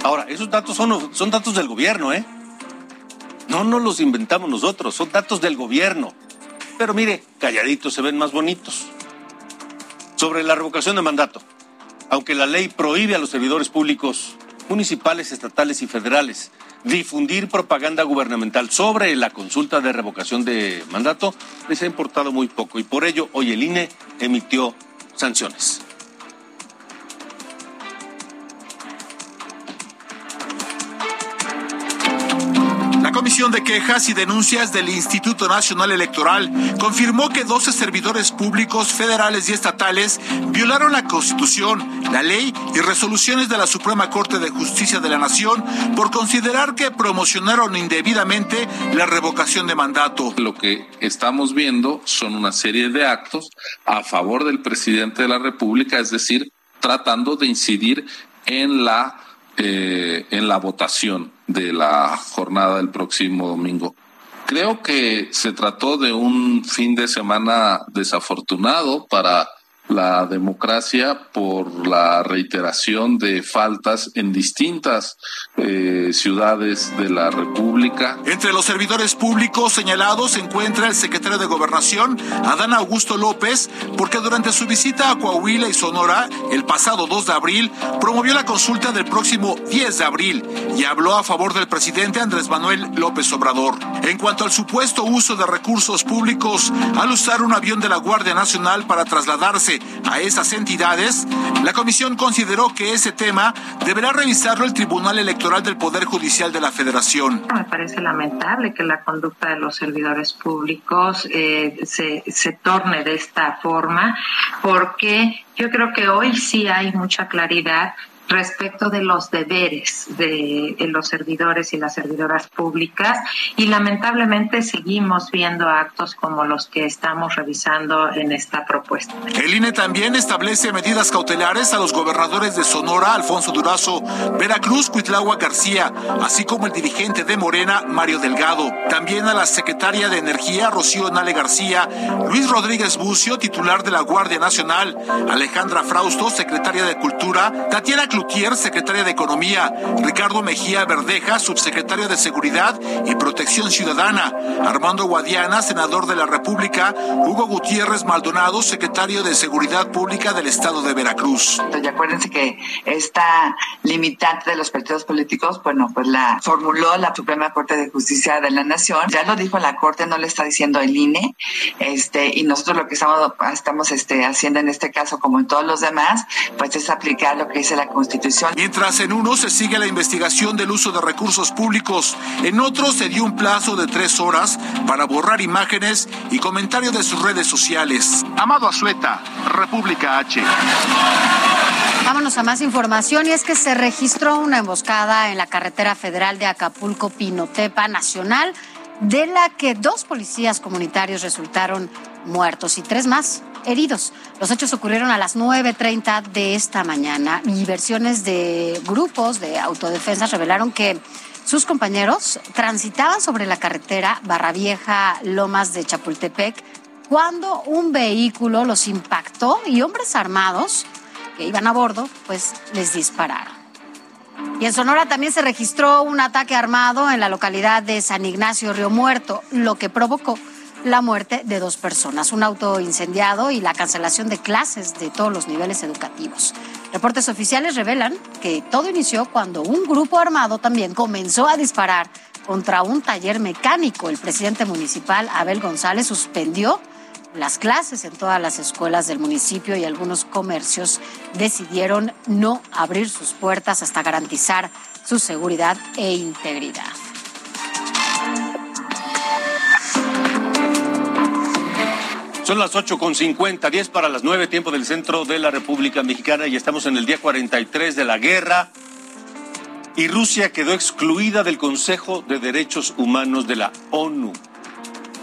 Ahora, esos datos son, son datos del gobierno, ¿eh? No nos los inventamos nosotros, son datos del gobierno. Pero mire, calladitos se ven más bonitos. Sobre la revocación de mandato, aunque la ley prohíbe a los servidores públicos municipales, estatales y federales difundir propaganda gubernamental sobre la consulta de revocación de mandato, les ha importado muy poco y por ello hoy el INE emitió sanciones. Comisión de Quejas y Denuncias del Instituto Nacional Electoral confirmó que 12 servidores públicos federales y estatales violaron la Constitución, la ley y resoluciones de la Suprema Corte de Justicia de la Nación por considerar que promocionaron indebidamente la revocación de mandato. Lo que estamos viendo son una serie de actos a favor del presidente de la República, es decir, tratando de incidir en la eh, en la votación de la jornada del próximo domingo. Creo que se trató de un fin de semana desafortunado para la democracia por la reiteración de faltas en distintas eh, ciudades de la República. Entre los servidores públicos señalados se encuentra el secretario de Gobernación, Adán Augusto López, porque durante su visita a Coahuila y Sonora el pasado 2 de abril promovió la consulta del próximo 10 de abril y habló a favor del presidente Andrés Manuel López Obrador. En cuanto al supuesto uso de recursos públicos al usar un avión de la Guardia Nacional para trasladarse a esas entidades, la comisión consideró que ese tema deberá revisarlo el Tribunal Electoral del Poder Judicial de la Federación. Me parece lamentable que la conducta de los servidores públicos eh, se, se torne de esta forma, porque yo creo que hoy sí hay mucha claridad respecto de los deberes de, los servidores y las servidoras públicas y lamentablemente seguimos viendo actos como los que estamos revisando en esta propuesta. El INE también establece medidas cautelares a los gobernadores de Sonora, Alfonso Durazo, Veracruz, Cuitlagua García, así como el dirigente de Morena, Mario Delgado. También a la secretaria de Energía, Rocío Nale García, Luis Rodríguez Bucio, titular de la Guardia Nacional, Alejandra Frausto, secretaria de Cultura, Tatiana Cloutier, secretaria de Economía, Ricardo Mejía Verdeja, subsecretario de Seguridad y Protección Ciudadana, Armando Guadiana, senador de la República, Hugo Gutiérrez Maldonado, secretario de Seguridad Pública del Estado de Veracruz. Y acuérdense que esta limitante de los partidos políticos, bueno, pues la formuló la Suprema Corte de Justicia de la Nación, ya lo dijo la Corte, no le está diciendo el INE, este, y nosotros lo que estamos, estamos este, haciendo en este caso, como en todos los demás, pues es aplicar lo que dice la Constitución. Mientras en uno se sigue la investigación del uso de recursos públicos, en otro se dio un plazo de tres horas para borrar imágenes y comentarios de sus redes sociales. Amado Azueta, República H. Vámonos a más información y es que se registró una emboscada en la carretera federal de Acapulco-Pinotepa Nacional, de la que dos policías comunitarios resultaron muertos y tres más heridos. Los hechos ocurrieron a las 9.30 de esta mañana y versiones de grupos de autodefensa revelaron que sus compañeros transitaban sobre la carretera Barravieja Lomas de Chapultepec cuando un vehículo los impactó y hombres armados que iban a bordo pues les dispararon. Y en Sonora también se registró un ataque armado en la localidad de San Ignacio Río Muerto, lo que provocó la muerte de dos personas, un auto incendiado y la cancelación de clases de todos los niveles educativos. Reportes oficiales revelan que todo inició cuando un grupo armado también comenzó a disparar contra un taller mecánico. El presidente municipal, Abel González, suspendió las clases en todas las escuelas del municipio y algunos comercios decidieron no abrir sus puertas hasta garantizar su seguridad e integridad. Son las 8.50, 10 para las 9, tiempo del centro de la República Mexicana y estamos en el día 43 de la guerra. Y Rusia quedó excluida del Consejo de Derechos Humanos de la ONU.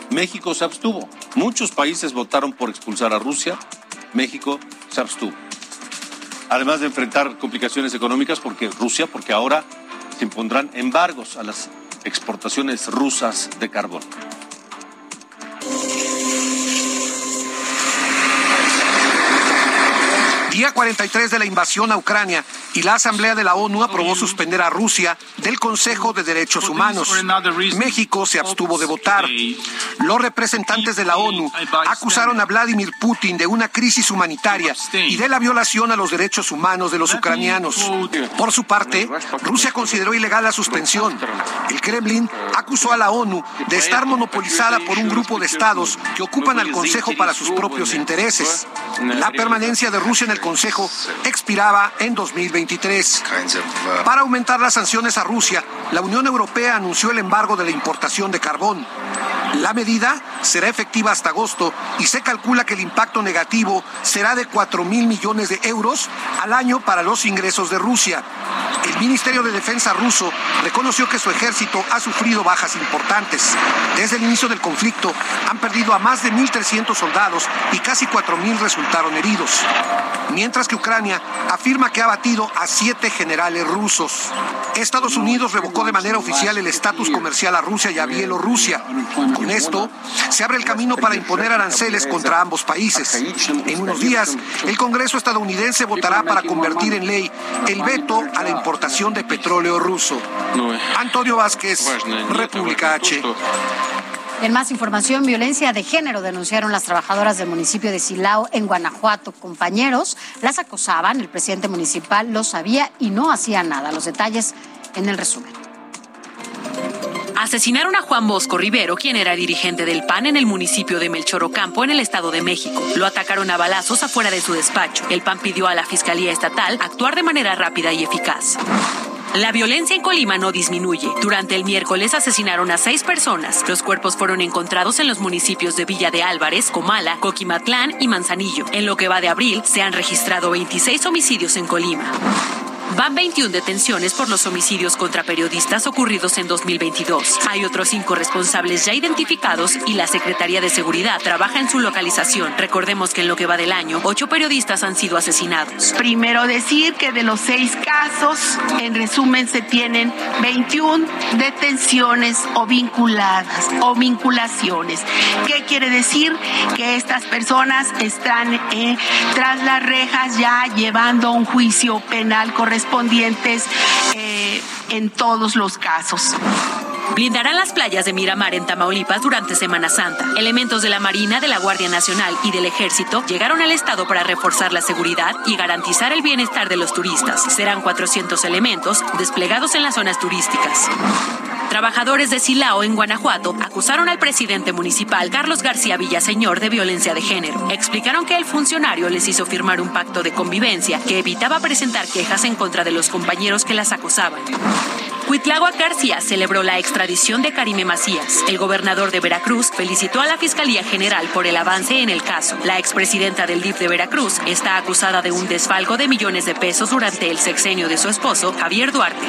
México se abstuvo. Muchos países votaron por expulsar a Rusia. México se abstuvo. Además de enfrentar complicaciones económicas porque Rusia, porque ahora se impondrán embargos a las exportaciones rusas de carbón. Día 43 de la invasión a Ucrania y la Asamblea de la ONU aprobó suspender a Rusia del Consejo de Derechos Humanos. México se abstuvo de votar. Los representantes de la ONU acusaron a Vladimir Putin de una crisis humanitaria y de la violación a los derechos humanos de los ucranianos. Por su parte, Rusia consideró ilegal la suspensión. El Kremlin acusó a la ONU de estar monopolizada por un grupo de estados que ocupan al Consejo para sus propios intereses. La permanencia de Rusia en el Consejo expiraba en 2020. Para aumentar las sanciones a Rusia, la Unión Europea anunció el embargo de la importación de carbón. La medida será efectiva hasta agosto y se calcula que el impacto negativo será de 4 mil millones de euros al año para los ingresos de Rusia. El Ministerio de Defensa ruso reconoció que su ejército ha sufrido bajas importantes. Desde el inicio del conflicto han perdido a más de 1.300 soldados y casi 4.000 resultaron heridos. Mientras que Ucrania afirma que ha batido a siete generales rusos. Estados Unidos revocó de manera oficial el estatus comercial a Rusia y a Bielorrusia. Con esto, se abre el camino para imponer aranceles contra ambos países. En unos días, el Congreso estadounidense votará para convertir en ley el veto a la importación de petróleo ruso. Antonio Vázquez, República H. En más información, violencia de género denunciaron las trabajadoras del municipio de Silao en Guanajuato. Compañeros las acosaban, el presidente municipal lo sabía y no hacía nada. Los detalles en el resumen. Asesinaron a Juan Bosco Rivero, quien era dirigente del PAN en el municipio de Melchorocampo, en el Estado de México. Lo atacaron a balazos afuera de su despacho. El PAN pidió a la Fiscalía Estatal actuar de manera rápida y eficaz. La violencia en Colima no disminuye. Durante el miércoles asesinaron a seis personas. Los cuerpos fueron encontrados en los municipios de Villa de Álvarez, Comala, Coquimatlán y Manzanillo. En lo que va de abril, se han registrado 26 homicidios en Colima. Van 21 detenciones por los homicidios contra periodistas ocurridos en 2022. Hay otros cinco responsables ya identificados y la Secretaría de Seguridad trabaja en su localización. Recordemos que en lo que va del año, ocho periodistas han sido asesinados. Primero decir que de los seis casos, en resumen, se tienen 21 detenciones o vinculadas o vinculaciones. ¿Qué quiere decir? Que estas personas están eh, tras las rejas ya llevando un juicio penal correspondientes eh, en todos los casos. Blindarán las playas de Miramar en Tamaulipas durante Semana Santa. Elementos de la Marina, de la Guardia Nacional y del Ejército llegaron al estado para reforzar la seguridad y garantizar el bienestar de los turistas. Serán 400 elementos desplegados en las zonas turísticas. Trabajadores de Silao, en Guanajuato, acusaron al presidente municipal Carlos García Villaseñor de violencia de género. Explicaron que el funcionario les hizo firmar un pacto de convivencia que evitaba presentar quejas en contra de los compañeros que las acosaban. Cuitlagua García celebró la extradición de Karime Macías. El gobernador de Veracruz felicitó a la Fiscalía General por el avance en el caso. La expresidenta del DIF de Veracruz está acusada de un desfalco de millones de pesos durante el sexenio de su esposo, Javier Duarte.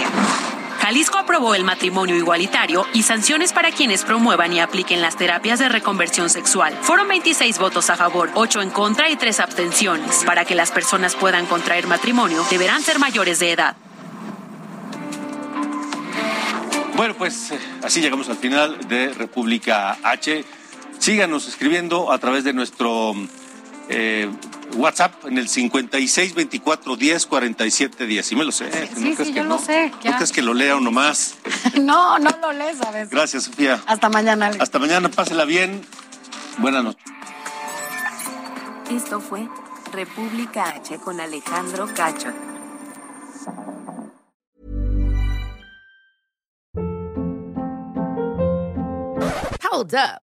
Jalisco aprobó el matrimonio igualitario y sanciones para quienes promuevan y apliquen las terapias de reconversión sexual. Fueron 26 votos a favor, 8 en contra y 3 abstenciones. Para que las personas puedan contraer matrimonio, deberán ser mayores de edad. Bueno, pues eh, así llegamos al final de República H. Síganos escribiendo a través de nuestro eh, WhatsApp en el 56 24 10 47 10. Sí me lo sé. Sí, sí, yo lo sé. ¿No crees que lo lea uno más? no, no lo lees a veces. Gracias, Sofía. Hasta mañana. Alex. Hasta mañana, pásela bien. Buenas noches. Esto fue República H con Alejandro Cacho. Hold up.